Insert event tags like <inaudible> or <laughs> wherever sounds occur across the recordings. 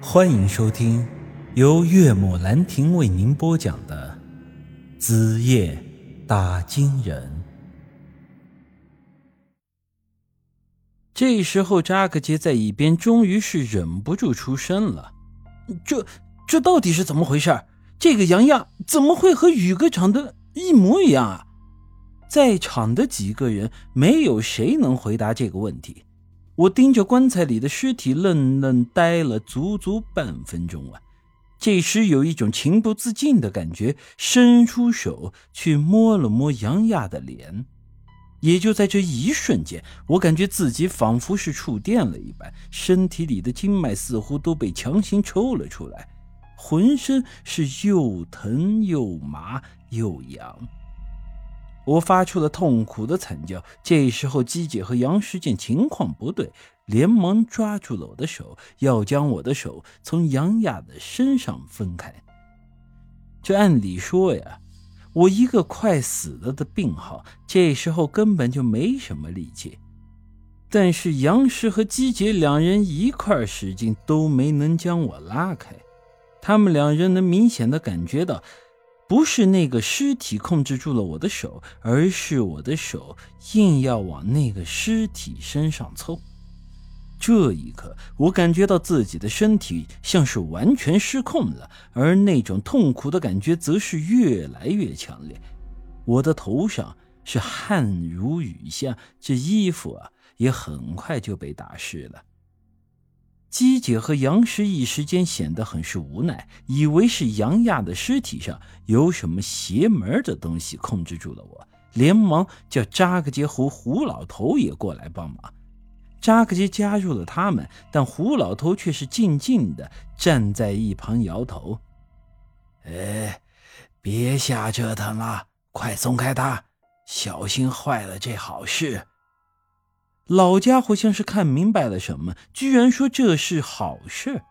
欢迎收听由岳母兰亭为您播讲的《子夜打金人》。这时候，扎克杰在一边终于是忍不住出声了：“这这到底是怎么回事？这个杨亚怎么会和宇哥长得一模一样啊？”在场的几个人没有谁能回答这个问题。我盯着棺材里的尸体，愣愣呆了足足半分钟啊！这时有一种情不自禁的感觉，伸出手去摸了摸杨亚的脸。也就在这一瞬间，我感觉自己仿佛是触电了一般，身体里的经脉似乎都被强行抽了出来，浑身是又疼又麻又痒。我发出了痛苦的惨叫。这时候，姬姐和杨师见情况不对，连忙抓住了我的手，要将我的手从杨亚的身上分开。这按理说呀，我一个快死了的病号，这时候根本就没什么力气。但是杨师和姬姐两人一块使劲，都没能将我拉开。他们两人能明显的感觉到。不是那个尸体控制住了我的手，而是我的手硬要往那个尸体身上凑。这一刻，我感觉到自己的身体像是完全失控了，而那种痛苦的感觉则是越来越强烈。我的头上是汗如雨下，这衣服啊也很快就被打湿了。姬姐和杨石一时间显得很是无奈，以为是杨亚的尸体上有什么邪门的东西控制住了我，连忙叫扎克杰和胡老头也过来帮忙。扎克杰加入了他们，但胡老头却是静静的站在一旁摇头：“哎，别瞎折腾了，快松开他，小心坏了这好事。”老家伙像是看明白了什么，居然说这是好事。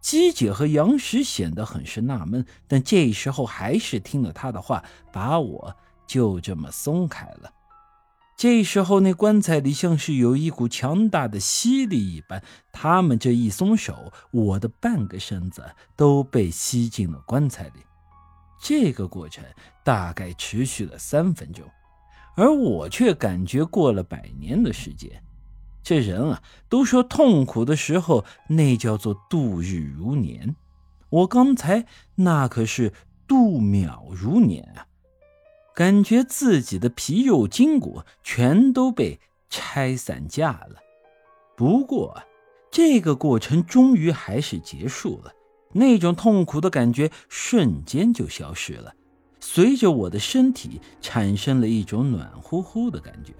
姬姐和杨石显得很是纳闷，但这时候还是听了他的话，把我就这么松开了。这时候那棺材里像是有一股强大的吸力一般，他们这一松手，我的半个身子都被吸进了棺材里。这个过程大概持续了三分钟。而我却感觉过了百年的时间。这人啊，都说痛苦的时候那叫做度日如年，我刚才那可是度秒如年啊！感觉自己的皮肉筋骨全都被拆散架了。不过，这个过程终于还是结束了，那种痛苦的感觉瞬间就消失了。随着我的身体产生了一种暖乎乎的感觉，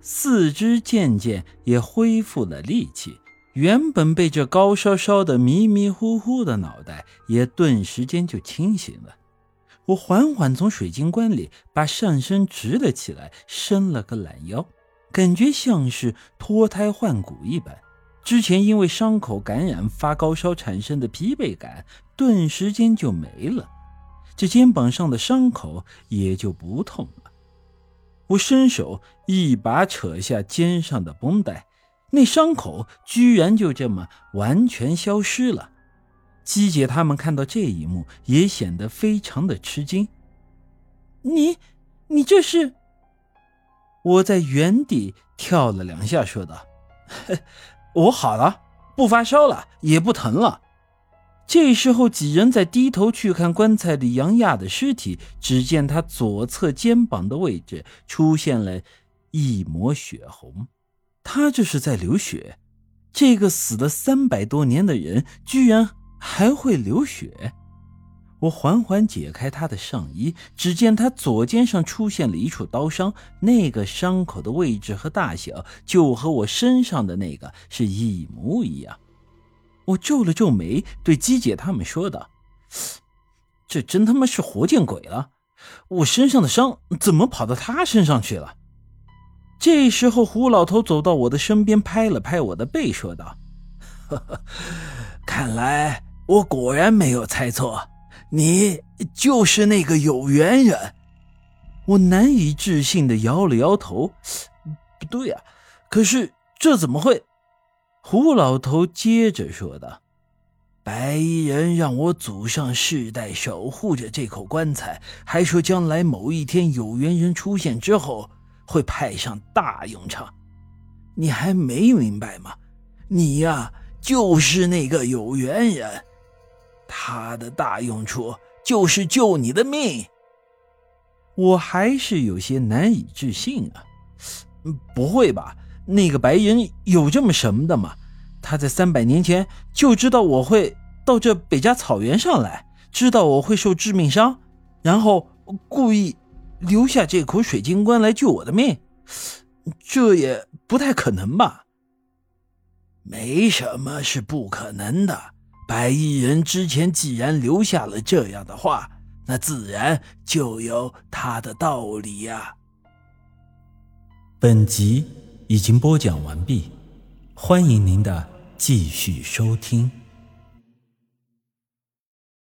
四肢渐渐也恢复了力气，原本被这高烧烧的迷迷糊糊的脑袋也顿时间就清醒了。我缓缓从水晶棺里把上身直了起来，伸了个懒腰，感觉像是脱胎换骨一般。之前因为伤口感染发高烧产生的疲惫感，顿时间就没了。这肩膀上的伤口也就不痛了。我伸手一把扯下肩上的绷带，那伤口居然就这么完全消失了。姬姐他们看到这一幕，也显得非常的吃惊。你，你这是？我在原地跳了两下，说道：“ <laughs> 我好了，不发烧了，也不疼了。”这时候，几人在低头去看棺材里杨亚的尸体，只见他左侧肩膀的位置出现了一抹血红，他这是在流血。这个死了三百多年的人，居然还会流血！我缓缓解开他的上衣，只见他左肩上出现了一处刀伤，那个伤口的位置和大小，就和我身上的那个是一模一样。我皱了皱眉，对姬姐他们说道：“这真他妈是活见鬼了！我身上的伤怎么跑到他身上去了？”这时候，胡老头走到我的身边，拍了拍我的背，说道：“ <laughs> 呵呵，看来我果然没有猜错，你就是那个有缘人。”我难以置信的摇了摇头：“不对呀，可是这怎么会？”胡老头接着说道：“白衣人让我祖上世代守护着这口棺材，还说将来某一天有缘人出现之后会派上大用场。你还没明白吗？你呀，就是那个有缘人，他的大用处就是救你的命。我还是有些难以置信啊！不会吧？那个白人有这么什么的吗？他在三百年前就知道我会到这北疆草原上来，知道我会受致命伤，然后故意留下这口水晶棺来救我的命，这也不太可能吧？没什么是不可能的。白衣人之前既然留下了这样的话，那自然就有他的道理呀。本集已经播讲完毕，欢迎您的。继续收听。